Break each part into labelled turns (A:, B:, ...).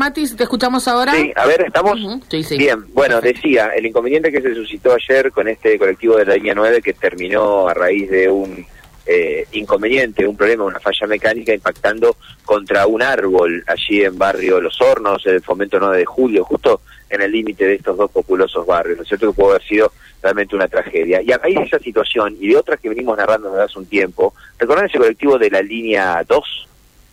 A: Matis, te escuchamos ahora.
B: Sí, a ver, ¿estamos?
A: sí, sí.
B: Bien, bueno, decía, el inconveniente que se suscitó ayer con este colectivo de la línea 9 que terminó a raíz de un eh, inconveniente, un problema, una falla mecánica impactando contra un árbol allí en barrio Los Hornos, el Fomento 9 de Julio, justo en el límite de estos dos populosos barrios, ¿no es cierto? Que pudo haber sido realmente una tragedia. Y a raíz de esa situación y de otras que venimos narrando desde hace un tiempo, ¿recuerdan ese colectivo de la línea 2?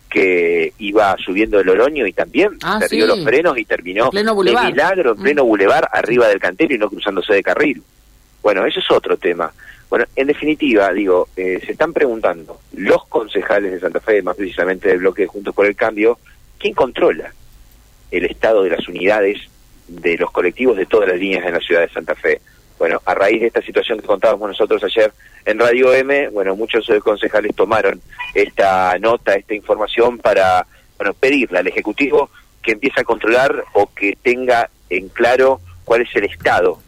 B: Que iba subiendo el Oroño y también
A: Ah,
B: perdió
A: sí.
B: los frenos y terminó
A: En pleno
B: de milagro en pleno
A: Mm.
B: bulevar arriba del cantero y no cruzándose de carril. Bueno, eso es otro tema. Bueno, en definitiva, digo, eh, se están preguntando los concejales de Santa Fe, más precisamente del bloque de Juntos por el Cambio, ¿quién controla el estado de las unidades de los colectivos de todas las líneas en la ciudad de Santa Fe? Bueno, a raíz de esta situación que contábamos nosotros ayer en Radio M, bueno, muchos eh, concejales tomaron esta nota, esta información para, bueno, pedirle al Ejecutivo que empiece a controlar o que tenga en claro cuál es el estado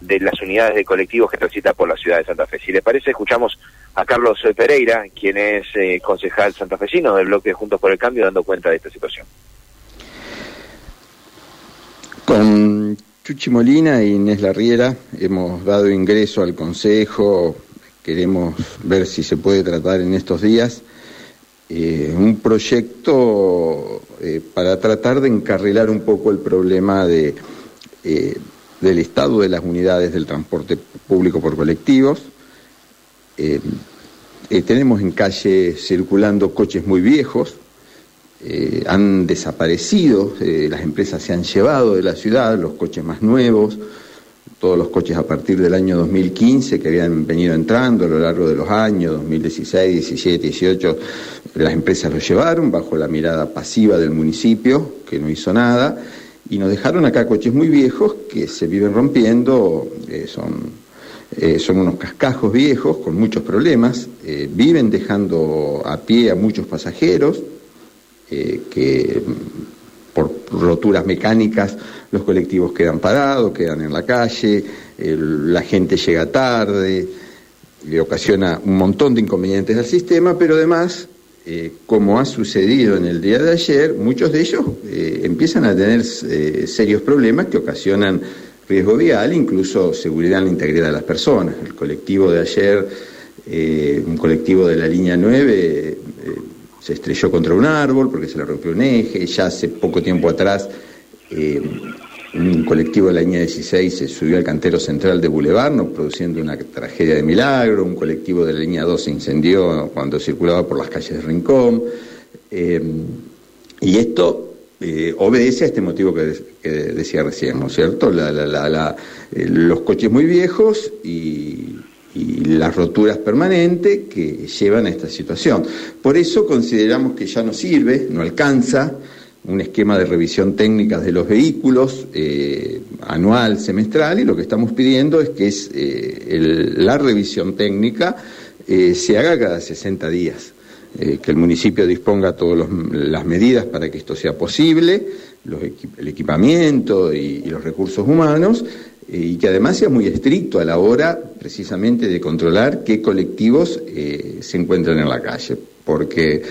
B: de las unidades de colectivos que transitan por la ciudad de Santa Fe. Si les parece, escuchamos a Carlos Pereira, quien es eh, concejal santafesino del bloque Juntos por el Cambio, dando cuenta de esta situación.
C: Con Chuchi Molina e Inés Larriera hemos dado ingreso al Consejo, queremos ver si se puede tratar en estos días eh, un proyecto eh, para tratar de encarrilar un poco el problema eh, del estado de las unidades del transporte público por colectivos. Tenemos en calle circulando coches muy viejos, eh, han desaparecido, eh, las empresas se han llevado de la ciudad, los coches más nuevos, todos los coches a partir del año 2015 que habían venido entrando a lo largo de los años, 2016, 17, 18, las empresas los llevaron bajo la mirada pasiva del municipio, que no hizo nada, y nos dejaron acá coches muy viejos que se viven rompiendo, eh, son son unos cascajos viejos con muchos problemas, viven dejando a pie a muchos pasajeros, eh, que por roturas mecánicas los colectivos quedan parados, quedan en la calle, la gente llega tarde, le ocasiona un montón de inconvenientes al sistema, pero además, eh, como ha sucedido en el día de ayer, muchos de ellos eh, empiezan a tener serios problemas que ocasionan riesgo vial, incluso seguridad en la integridad de las personas. El colectivo de ayer, un colectivo de la línea 9, eh, se estrelló contra un árbol porque se le rompió un eje, ya hace poco tiempo atrás eh, un colectivo de la línea 16 se subió al cantero central de Boulevard, no produciendo una tragedia de milagro, un colectivo de la línea 2 se incendió cuando circulaba por las calles de Rincón, eh, y esto eh, obedece a este motivo que, de- que decía recién, ¿no es cierto? La- los coches muy viejos y, y las roturas permanentes que llevan a esta situación. Por eso consideramos que ya no sirve, no alcanza un esquema de revisión técnica de los vehículos eh, anual, semestral, y lo que estamos pidiendo es que es, eh, la revisión técnica eh, se haga cada 60 días que el municipio disponga todas las medidas para que esto sea posible, los el equipamiento y, los recursos humanos, y que además sea muy estricto a la hora precisamente de controlar qué colectivos eh, se encuentran en la calle, porque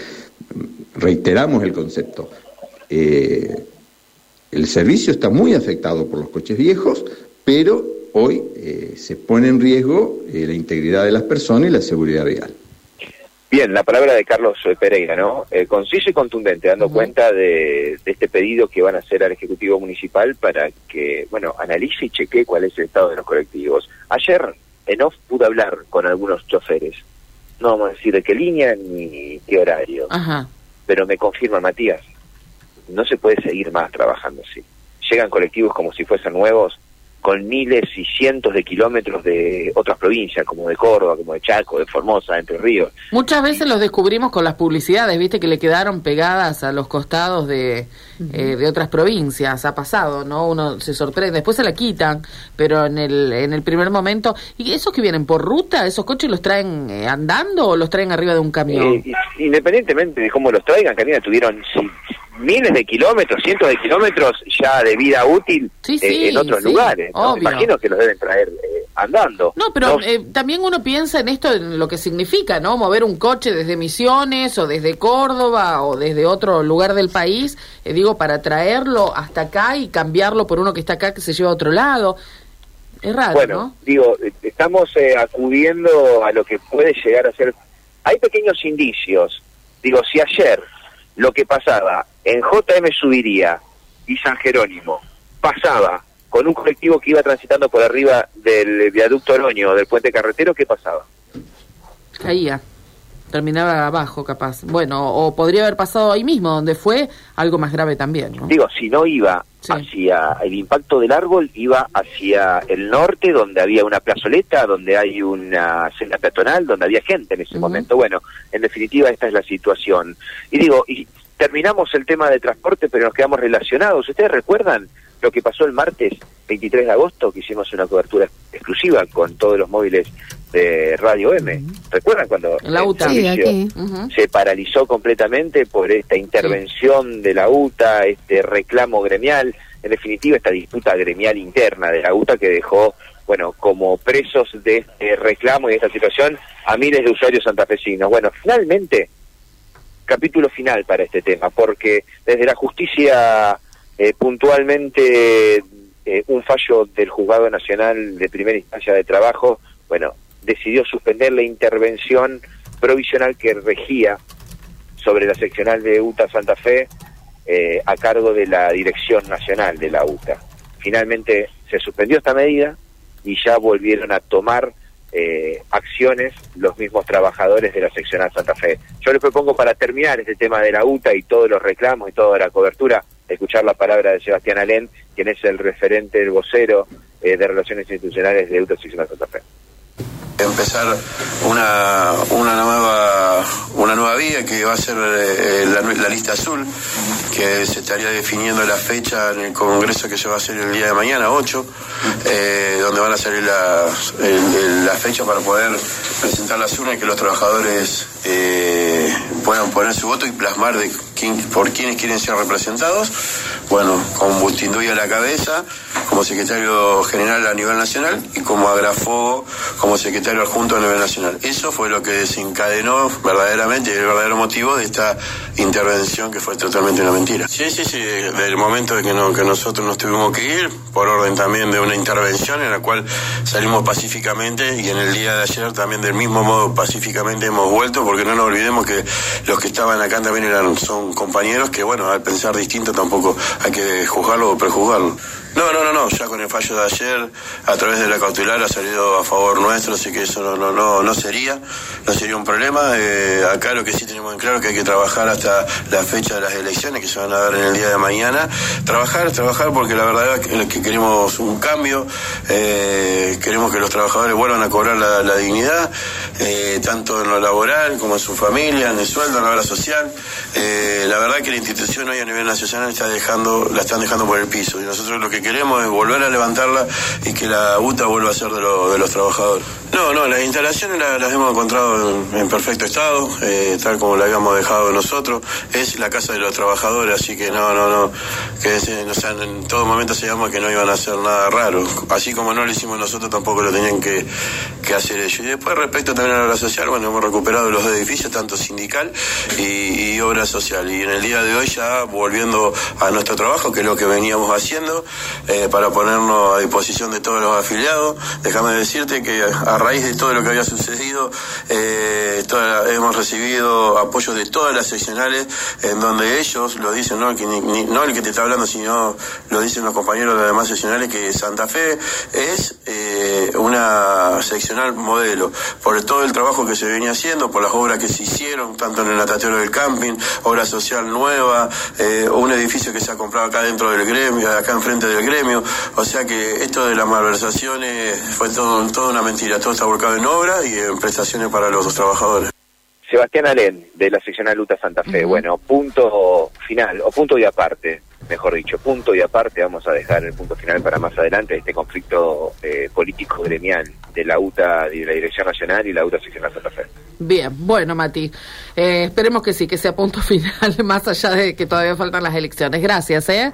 C: reiteramos el concepto. eh, el servicio está muy afectado por los coches viejos, pero hoy eh, se pone en riesgo eh, la integridad de las personas y la seguridad vial.
B: Bien, la palabra de Carlos Pereira, ¿no? Eh, conciso y contundente, dando cuenta de, de este pedido que van a hacer al Ejecutivo Municipal para que, bueno, analice y chequee cuál es el estado de los colectivos. Ayer en off pude hablar con algunos choferes. No vamos a decir de qué línea ni qué horario,
A: Ajá.
B: pero me confirma Matías, no se puede seguir más trabajando así. Llegan colectivos como si fuesen nuevos, con miles y cientos de kilómetros de otras provincias, como de Córdoba, como de Chaco, de Formosa, de Entre Ríos.
A: Muchas veces los descubrimos con las publicidades, viste, que le quedaron pegadas a los costados de, eh, de otras provincias. Ha pasado, ¿no? Uno se sorprende. Después se la quitan, pero en el, en el primer momento. ¿Y esos que vienen por ruta, esos coches los traen eh, andando o los traen arriba de un camión?
B: Eh, independientemente de cómo los traigan, Karina, tuvieron sí, miles de kilómetros, cientos de kilómetros ya de vida útil eh, en otros lugares. ¿no? Imagino que los deben traer eh, andando.
A: No, pero eh, también uno piensa en esto, en lo que significa, ¿no? Mover un coche desde Misiones o desde Córdoba o desde otro lugar del país, digo, para traerlo hasta acá y cambiarlo por uno que está acá que se lleva a otro lado. Es raro,
B: bueno, digo, estamos acudiendo a lo que puede llegar a ser... Hay pequeños indicios. Digo, si ayer lo que pasaba en JM Subiría y San Jerónimo pasaba con un colectivo que iba transitando por arriba del viaducto Oroño, del puente carretero, ¿qué pasaba?
A: Caía, terminaba abajo capaz. Bueno, o podría haber pasado ahí mismo, donde fue algo más grave también. ¿no?
B: Digo, si no iba hacia el impacto del árbol, iba hacia el norte, donde había una plazoleta, donde hay una senda peatonal, donde había gente en ese momento. Bueno, en definitiva, esta es la situación. Y digo, y terminamos el tema de transporte, pero nos quedamos relacionados. ¿Ustedes recuerdan lo que pasó el martes 23 de agosto, que hicimos una cobertura exclusiva con todos los móviles de Radio M? ¿Recuerdan cuando
A: la UTA.
B: se paralizó completamente por esta intervención de la UTA, este reclamo gremial, en definitiva esta disputa gremial interna de la UTA que dejó bueno, como presos de este reclamo y de esta situación a miles de usuarios santafesinos. Bueno, finalmente capítulo final para este tema, porque desde la justicia eh, puntualmente eh, un fallo del Juzgado Nacional de Primera Instancia de Trabajo, bueno, decidió suspender la intervención provisional que regía sobre la seccional de UTA Santa Fe eh, a cargo de la Dirección Nacional de la UTA. Finalmente se suspendió esta medida y ya volvieron a tomar eh, acciones los mismos trabajadores de la seccional Santa Fe. Yo les propongo para terminar este tema de la UTA y todos los reclamos y toda la cobertura, escuchar la palabra de Sebastián Alén, quien es el referente, el vocero eh, de Relaciones Institucionales de UTA Santa Fe
D: empezar una, una nueva una nueva vía que va a ser eh, la, lista azul que se estaría definiendo la fecha en el congreso que se va a hacer el día de mañana 8 eh, donde van a salir las la fecha para poder presentar la urnas y que los trabajadores eh, puedan poner su voto y plasmar de quién, por quiénes quieren ser representados. Bueno con Bustinduy a la cabeza como secretario general a nivel nacional y como Agrafo como secretario adjunto a nivel nacional. Eso fue lo que desencadenó verdaderamente el verdadero motivo de esta intervención que fue totalmente una mentira. Sí, sí, sí, desde el momento de que, no, que nosotros nos tuvimos que ir, por orden también de una intervención en la cual salimos pacíficamente y en el día de ayer también del mismo modo pacíficamente hemos vuelto porque no nos olvidemos que los que estaban acá también eran, son compañeros que bueno, al pensar distinto tampoco hay que juzgarlo o prejuzgarlo. No, no, no, no, ya con el fallo de ayer, a través de la cautelar ha salido a favor nuestro, así que eso no, no, no, no sería, no sería un problema. Eh, acá lo que sí tenemos en claro es que hay que trabajar hasta la fecha de las elecciones que se van a dar en el día de mañana. Trabajar, trabajar porque la verdad es que queremos un cambio, eh, queremos que los trabajadores vuelvan a cobrar la, dignidad, eh, tanto en lo laboral como en su familia, en el sueldo, en la obra social. la verdad que la institución hoy a nivel nacional está dejando, la están dejando por el piso y nosotros lo que queremos es volver a levantarla y que la UTA vuelva a ser de, de los trabajadores. No, no, las instalaciones las, hemos encontrado en, perfecto estado, eh, tal como la habíamos dejado nosotros. Es la casa de los trabajadores, así que no, no, no, que en todo momento sabíamos que no iban a hacer nada raro. Así como no lo hicimos nosotros, tampoco lo tenían que, hacer ellos. Y después, respecto también a la obra social, bueno, hemos recuperado los edificios, tanto sindical y, obra social. Y en el día de hoy ya volviendo a nuestro trabajo, que es lo que veníamos haciendo, eh, para ponernos a disposición de todos los afiliados. Déjame decirte que a raíz de todo lo que había sucedido, eh, hemos recibido apoyo de todas las seccionales en donde ellos lo dicen, no el, que, te está hablando, sino lo dicen los compañeros de las demás seccionales, que Santa Fe es eh, una seccional modelo por todo el trabajo que se venía haciendo, por las obras que se hicieron, tanto en el natatorio del camping, obra social nueva, un edificio que se ha comprado acá dentro del gremio, acá enfrente del gremio, o sea que esto de las malversaciones fue todo, toda una mentira, todo está volcado en obra y en prestaciones para los trabajadores.
B: Sebastián Alén, de la seccional Luta Santa Fe. Bueno, punto final, o punto y aparte, mejor dicho, punto y aparte, vamos a dejar el punto final para más adelante, este conflicto eh, político gremial de la UTA, de la Dirección Nacional y la UTA Seccional Santa Fe.
A: Bien, bueno, Mati, eh, esperemos que sí, que sea punto final, más allá de que todavía faltan las elecciones. Gracias, ¿eh?